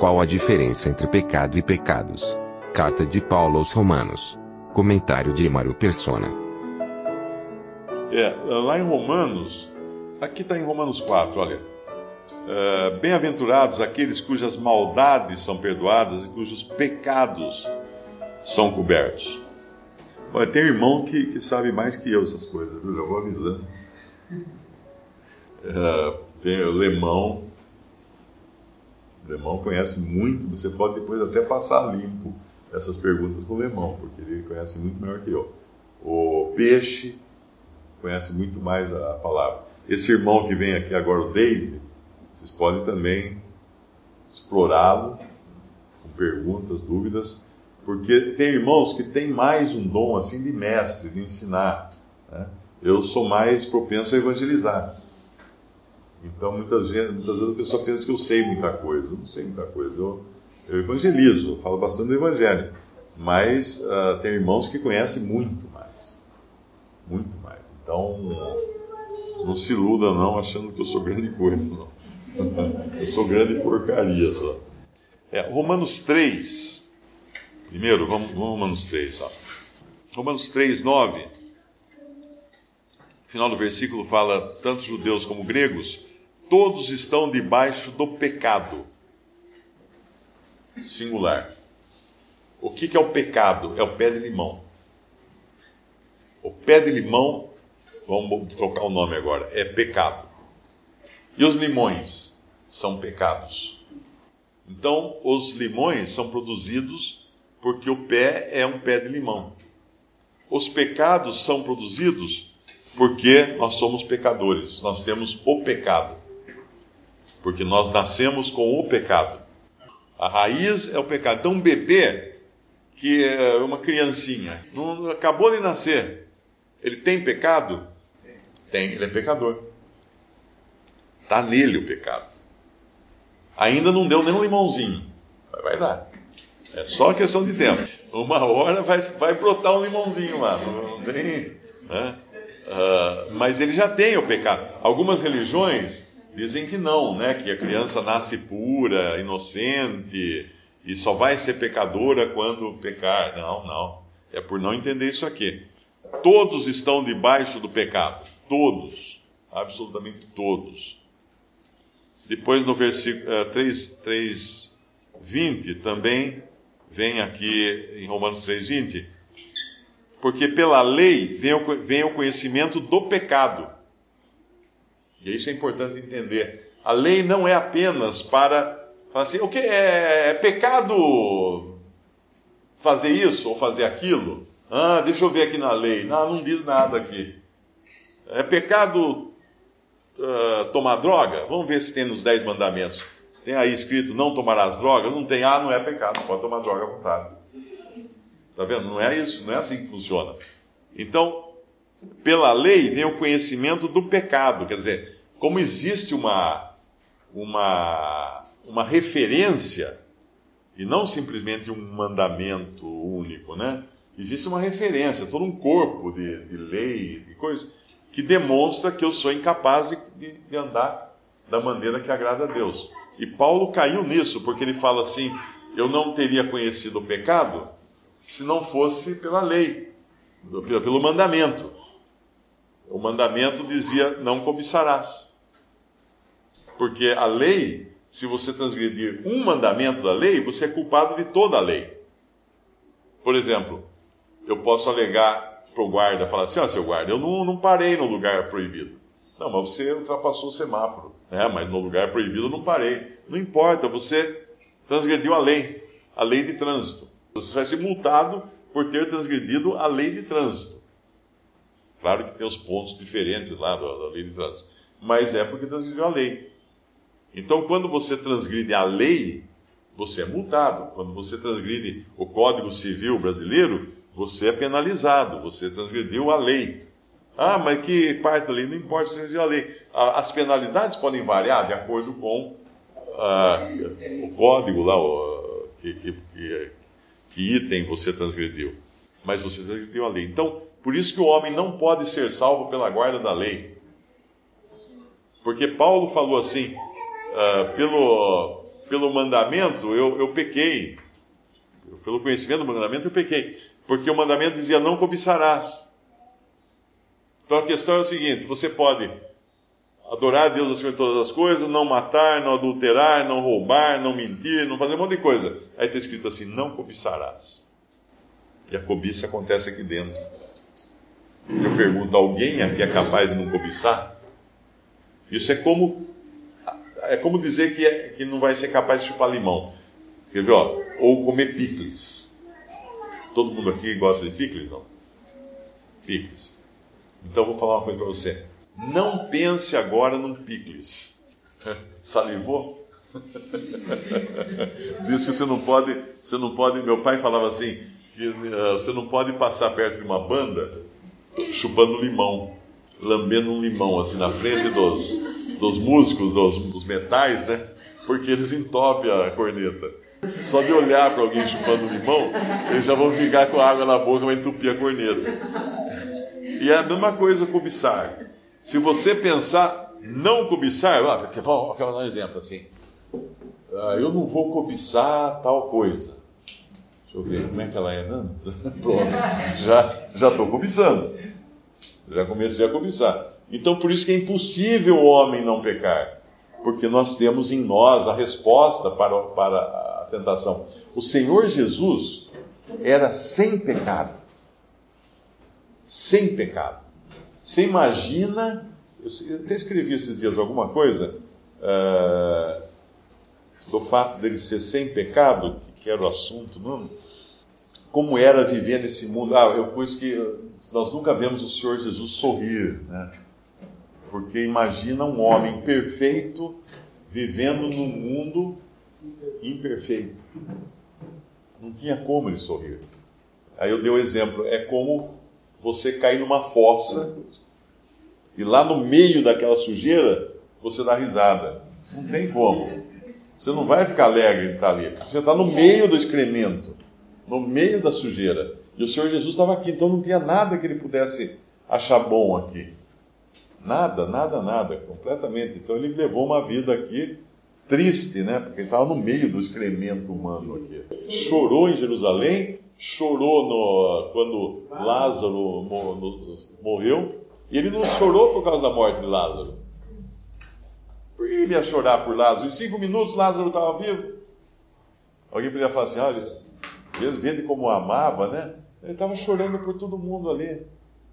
Qual a diferença entre pecado e pecados? Carta de Paulo aos Romanos. Comentário de Mário Persona. É, lá em Romanos, aqui está em Romanos 4, olha. Uh, Bem-aventurados aqueles cujas maldades são perdoadas e cujos pecados são cobertos. Olha, tem irmão que, que sabe mais que eu essas coisas, viu? Já vou avisando. Uh, tem o Lemão. Lemão conhece muito, você pode depois até passar limpo essas perguntas com o Lemão, porque ele conhece muito melhor que eu. O Peixe conhece muito mais a palavra. Esse irmão que vem aqui agora, o David, vocês podem também explorá-lo com perguntas, dúvidas, porque tem irmãos que têm mais um dom assim de mestre, de ensinar. Né? Eu sou mais propenso a evangelizar. Então, muitas vezes, muitas vezes a pessoa pensa que eu sei muita coisa. Eu não sei muita coisa. Eu, eu evangelizo, eu falo bastante do evangelho. Mas uh, tem irmãos que conhecem muito mais. Muito mais. Então, não se iluda não achando que eu sou grande coisa, não. Eu sou grande porcaria só. É, Romanos 3. Primeiro, vamos, vamos Romanos 3. Ó. Romanos 3, 9. final do versículo fala: tanto judeus como gregos, todos estão debaixo do pecado. Singular. O que, que é o pecado? É o pé de limão. O pé de limão, vamos trocar o nome agora, é pecado. E os limões são pecados. Então, os limões são produzidos porque o pé é um pé de limão. Os pecados são produzidos porque nós somos pecadores, nós temos o pecado. Porque nós nascemos com o pecado. A raiz é o pecado. Então, um bebê, que é uma criancinha, não, acabou de nascer, ele tem pecado? Tem, ele é pecador. Está nele o pecado. Ainda não deu nem um limãozinho. Mas vai dar. É só questão de tempo. Uma hora vai, vai brotar um limãozinho lá. Não, tem. Né? Uh, mas ele já tem o pecado. Algumas religiões dizem que não, né? Que a criança nasce pura, inocente e só vai ser pecadora quando pecar. Não, não. É por não entender isso aqui. Todos estão debaixo do pecado. Todos. Absolutamente todos. Depois no versículo uh, 3, 3, 20 também vem aqui em Romanos 3, 20. Porque pela lei vem o conhecimento do pecado. E isso é importante entender. A lei não é apenas para falar assim, o que é, é pecado fazer isso ou fazer aquilo? Ah, deixa eu ver aqui na lei. Não, não diz nada aqui. É pecado uh, tomar droga? Vamos ver se tem nos Dez Mandamentos. Tem aí escrito não tomarás droga? Não tem, ah, não é pecado, pode tomar droga à vontade. Está vendo? Não é isso, não é assim que funciona. Então, pela lei vem o conhecimento do pecado. Quer dizer, como existe uma, uma, uma referência, e não simplesmente um mandamento único, né? Existe uma referência, todo um corpo de, de lei, de coisas que demonstra que eu sou incapaz de, de andar da maneira que agrada a Deus. E Paulo caiu nisso, porque ele fala assim: eu não teria conhecido o pecado se não fosse pela lei, pelo mandamento. O mandamento dizia: não cobiçarás. Porque a lei, se você transgredir um mandamento da lei, você é culpado de toda a lei. Por exemplo, eu posso alegar pro guarda, falar assim, ó, oh, seu guarda, eu não, não parei no lugar proibido. Não, mas você ultrapassou o semáforo. É, mas no lugar proibido eu não parei. Não importa, você transgrediu a lei, a lei de trânsito. Você vai ser multado por ter transgredido a lei de trânsito. Claro que tem os pontos diferentes lá da, lei de trânsito. Mas é porque transgrediu a lei. Então, quando você transgride a lei, você é multado. Quando você transgride o Código Civil brasileiro, você é penalizado. Você transgrediu a lei. Ah, mas que parte da lei? Não importa se transgrediu a lei. As penalidades podem variar de acordo com ah, o código lá, o, que, que, que, que item você transgrediu. Mas você transgrediu a lei. Então, por isso que o homem não pode ser salvo pela guarda da lei. Porque Paulo falou assim: uh, pelo, pelo mandamento eu, eu pequei. Pelo conhecimento do mandamento eu pequei. Porque o mandamento dizia: não cobiçarás. Então a questão é o seguinte: você pode adorar a Deus acima de todas as coisas, não matar, não adulterar, não roubar, não mentir, não fazer um monte de coisa. Aí está escrito assim: não cobiçarás. E a cobiça acontece aqui dentro. Eu pergunto: alguém aqui é capaz de não cobiçar? Isso é como é como dizer que, é, que não vai ser capaz de chupar limão. Quer ver, ó? Ou comer picles. Todo mundo aqui gosta de picles, não? Picles. Então vou falar uma coisa para você. Não pense agora num picles. Salivou? Diz que você não pode, você não pode. Meu pai falava assim que uh, você não pode passar perto de uma banda chupando limão lambendo um limão assim na frente dos, dos músicos, dos, dos metais, né? Porque eles entopem a corneta. Só de olhar para alguém chupando limão, eles já vão ficar com água na boca vai entupir a corneta. E é a mesma coisa cobiçar. Se você pensar não cobiçar, ah, vou dar um exemplo assim. Ah, eu não vou cobiçar tal coisa. Deixa eu ver como é que ela é, não? Pronto, já estou cobiçando. Já comecei a cobiçar. Então, por isso que é impossível o homem não pecar. Porque nós temos em nós a resposta para, para a tentação. O Senhor Jesus era sem pecado. Sem pecado. Você imagina. Eu até escrevi esses dias alguma coisa uh, do fato dele ser sem pecado, que era o assunto, não? como era viver nesse mundo. Ah, eu pus que nós nunca vemos o Senhor Jesus sorrir, né? Porque imagina um homem perfeito vivendo num mundo imperfeito. Não tinha como ele sorrir. Aí eu dei o um exemplo: é como você cair numa fossa e lá no meio daquela sujeira você dá risada. Não tem como. Você não vai ficar alegre de estar ali. Você está no meio do excremento no meio da sujeira. E o Senhor Jesus estava aqui, então não tinha nada que ele pudesse achar bom aqui. Nada, nada, nada, completamente. Então ele levou uma vida aqui triste, né? Porque ele estava no meio do excremento humano aqui. Chorou em Jerusalém, chorou no, quando Lázaro morreu, e ele não chorou por causa da morte de Lázaro. Por que ele ia chorar por Lázaro? Em cinco minutos Lázaro estava vivo. Alguém poderia falar assim: olha, Deus vendo como amava, né? Ele estava chorando por todo mundo ali. Ele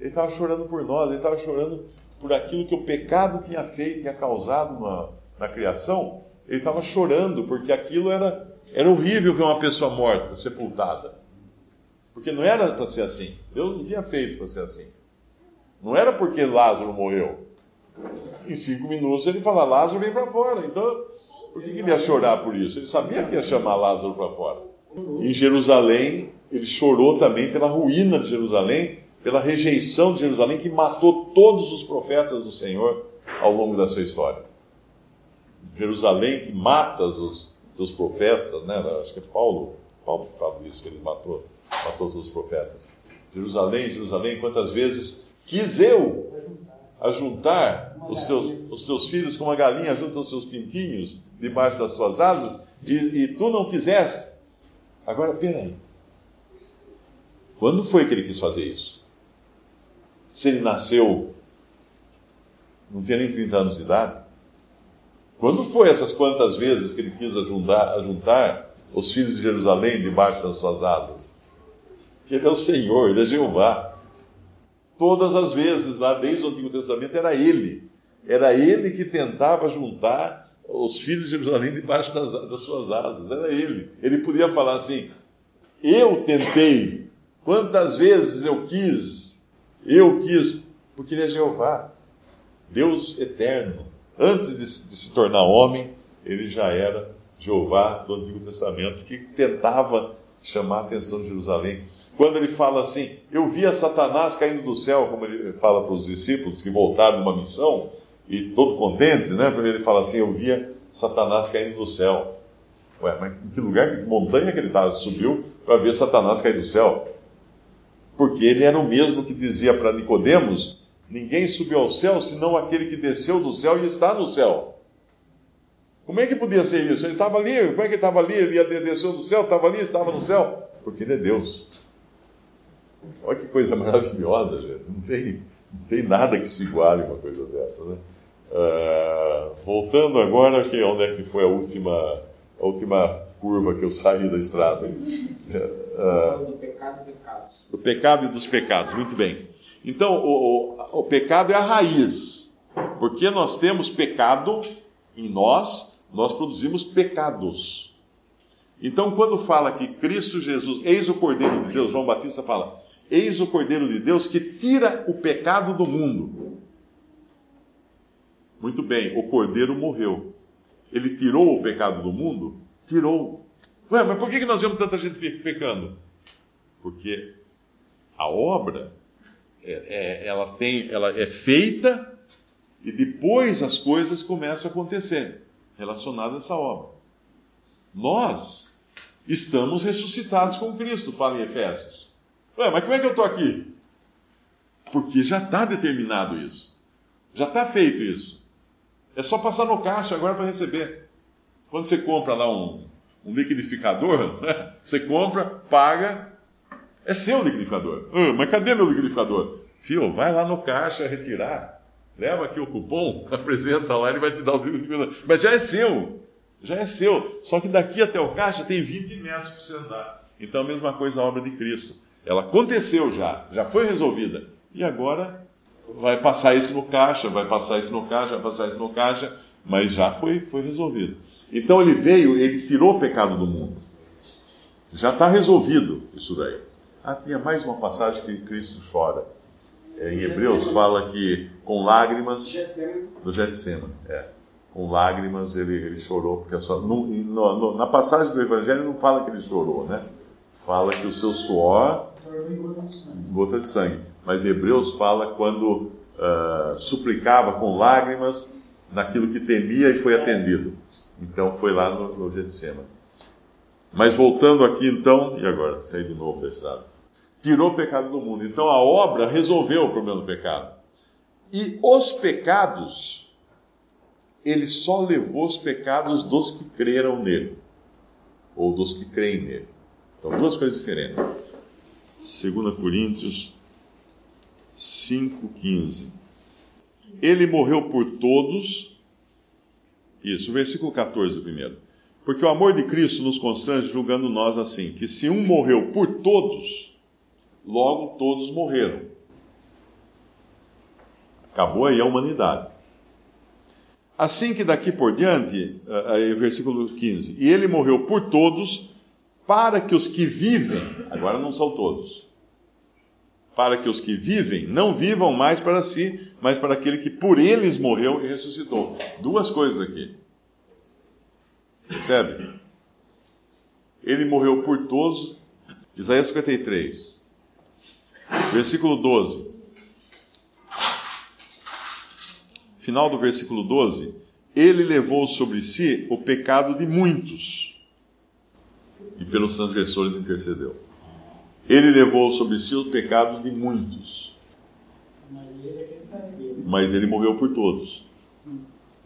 estava chorando por nós, ele estava chorando por aquilo que o pecado tinha feito, tinha causado na, na criação. Ele estava chorando porque aquilo era, era horrível ver uma pessoa morta, sepultada. Porque não era para ser assim. Deus não tinha feito para ser assim. Não era porque Lázaro morreu. Em cinco minutos ele fala: Lázaro vem para fora. Então, por que, que ele ia chorar por isso? Ele sabia que ia chamar Lázaro para fora. Em Jerusalém, ele chorou também pela ruína de Jerusalém, pela rejeição de Jerusalém, que matou todos os profetas do Senhor ao longo da sua história. Jerusalém que mata os, os profetas, né? acho que é Paulo, Paulo que fala isso, que ele matou, matou os profetas. Jerusalém, Jerusalém, quantas vezes quis eu ajuntar os teus, os teus filhos como a galinha junta os seus pintinhos debaixo das suas asas, e, e tu não quiseste. Agora, peraí. Quando foi que ele quis fazer isso? Se ele nasceu, não tinha nem 30 anos de idade? Quando foi essas quantas vezes que ele quis ajuntar, ajuntar os filhos de Jerusalém debaixo das suas asas? Que ele é o Senhor, ele é Jeová. Todas as vezes, lá desde o Antigo Testamento, era ele. Era ele que tentava juntar os filhos de Jerusalém debaixo das, das suas asas. Era ele. Ele podia falar assim: Eu tentei, quantas vezes eu quis, eu quis, porque ele é Jeová, Deus eterno. Antes de, de se tornar homem, ele já era Jeová do Antigo Testamento, que tentava chamar a atenção de Jerusalém. Quando ele fala assim, eu via Satanás caindo do céu, como ele fala para os discípulos que voltaram de uma missão, e todo contente, né? Ele fala assim, eu via Satanás caindo do céu. Ué, mas em que lugar, que montanha que ele estava? Subiu para ver Satanás cair do céu. Porque ele era o mesmo que dizia para Nicodemos: ninguém subiu ao céu senão aquele que desceu do céu e está no céu. Como é que podia ser isso? Ele estava ali, como é que ele estava ali? Ele desceu do céu, estava ali, estava no céu. Porque ele é Deus. Olha que coisa maravilhosa, gente. Não tem, não tem nada que se iguale uma coisa dessa, né? Uh, voltando agora, que onde é que foi a última, a última curva que eu saí da estrada? Uh, do pecado e pecados. Do pecado e dos pecados, muito bem. Então, o, o, o pecado é a raiz. Porque nós temos pecado em nós, nós produzimos pecados. Então, quando fala que Cristo Jesus, eis o Cordeiro de Deus, João Batista fala, eis o Cordeiro de Deus que tira o pecado do mundo. Muito bem, o Cordeiro morreu. Ele tirou o pecado do mundo? Tirou. Ué, mas por que nós vemos tanta gente pecando? Porque a obra, é, é, ela, tem, ela é feita e depois as coisas começam a acontecer relacionadas a essa obra. Nós estamos ressuscitados com Cristo, fala em Efésios. Ué, mas como é que eu estou aqui? Porque já está determinado isso. Já está feito isso. É só passar no caixa agora para receber. Quando você compra lá um, um liquidificador, né? você compra, paga, é seu liquidificador. Mas cadê meu liquidificador? Fio, vai lá no caixa retirar. Leva aqui o cupom, apresenta lá, ele vai te dar o liquidificador. Mas já é seu. Já é seu. Só que daqui até o caixa tem 20 metros para você andar. Então a mesma coisa a obra de Cristo. Ela aconteceu já, já foi resolvida. E agora vai passar isso no caixa, vai passar isso no caixa, vai passar isso no caixa, mas já foi, foi resolvido. Então ele veio, ele tirou o pecado do mundo. Já está resolvido isso daí. Ah, tinha mais uma passagem que Cristo chora. É, em Hebreus fala que com lágrimas do Getsemane, é, com lágrimas ele, ele chorou porque sua, no, no, na passagem do Evangelho não fala que ele chorou, né? Fala que o seu suor gota de sangue. Mas Hebreus fala quando uh, suplicava com lágrimas naquilo que temia e foi atendido. Então foi lá no, no Getsemane. Mas voltando aqui então, e agora? Saí de novo da estrada. Tirou o pecado do mundo. Então a obra resolveu o problema do pecado. E os pecados, ele só levou os pecados dos que creram nele. Ou dos que creem nele. Então, duas coisas diferentes. 2 Coríntios 5,15. Ele morreu por todos. Isso, versículo 14 primeiro. Porque o amor de Cristo nos constrange julgando nós assim, que se um morreu por todos, logo todos morreram. Acabou aí a humanidade. Assim que daqui por diante, aí, versículo 15, e ele morreu por todos, para que os que vivem, agora não são todos, para que os que vivem não vivam mais para si, mas para aquele que por eles morreu e ressuscitou. Duas coisas aqui. Percebe? Ele morreu por todos. Isaías 53, versículo 12. Final do versículo 12. Ele levou sobre si o pecado de muitos e pelos transgressores intercedeu. Ele levou sobre si o pecado de muitos. Mas ele morreu por todos.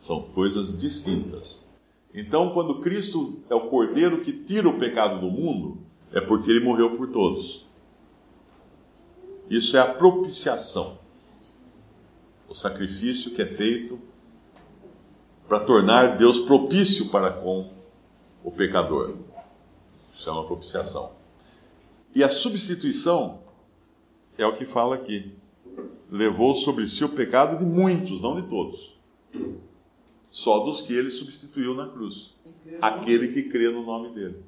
São coisas distintas. Então, quando Cristo é o cordeiro que tira o pecado do mundo, é porque ele morreu por todos. Isso é a propiciação. O sacrifício que é feito para tornar Deus propício para com o pecador. Chama propiciação. E a substituição é o que fala aqui. Levou sobre si o pecado de muitos, não de todos. Só dos que ele substituiu na cruz. Aquele que crê no nome dele.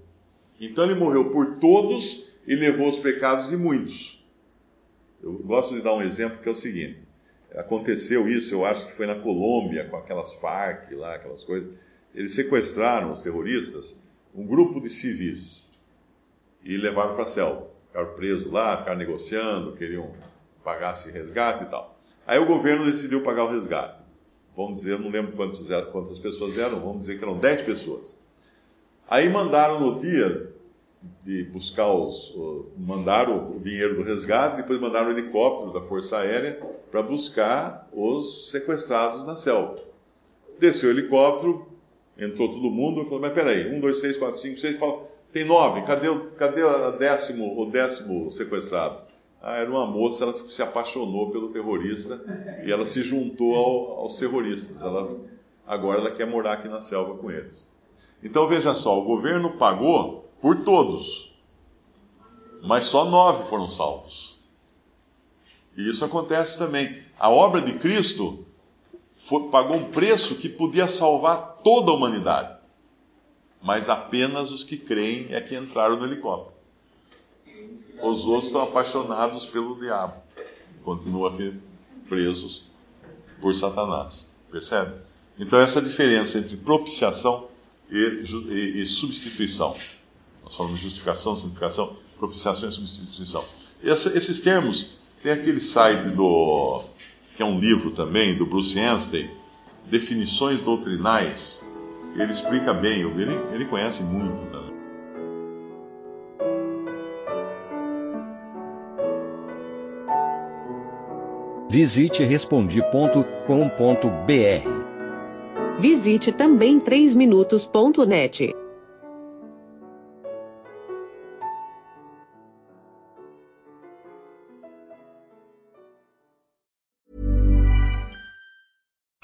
Então ele morreu por todos e levou os pecados de muitos. Eu gosto de dar um exemplo que é o seguinte: aconteceu isso, eu acho que foi na Colômbia, com aquelas Farc lá, aquelas coisas. Eles sequestraram os terroristas, um grupo de civis, e levaram para a selva. Ficaram presos lá, ficaram negociando, queriam pagar esse resgate e tal. Aí o governo decidiu pagar o resgate. Vamos dizer, não lembro quantos eram, quantas pessoas eram, vamos dizer que eram 10 pessoas. Aí mandaram no dia de buscar os. mandaram o dinheiro do resgate, depois mandaram o helicóptero da Força Aérea para buscar os sequestrados na selva. Desceu o helicóptero, entrou todo mundo falou: Mas peraí, um, dois, três, quatro, cinco, seis, fala, tem nove, cadê, o, cadê o, décimo, o décimo sequestrado? Ah, era uma moça, ela se apaixonou pelo terrorista e ela se juntou ao, aos terroristas. Ela, agora ela quer morar aqui na selva com eles. Então veja só, o governo pagou por todos, mas só nove foram salvos. E isso acontece também. A obra de Cristo foi, pagou um preço que podia salvar toda a humanidade, mas apenas os que creem é que entraram no helicóptero. Os outros estão apaixonados pelo diabo, continuam aqui presos por Satanás. Percebe? Então, essa diferença entre propiciação e, e, e substituição. Nós falamos de justificação, santificação, propiciação e substituição. Essa, esses termos, tem aquele site do. que é um livro também, do Bruce Anstey, Definições Doutrinais. Ele explica bem, ele, ele conhece muito também. Visite respondi.com.br Visite também 3minutos.net.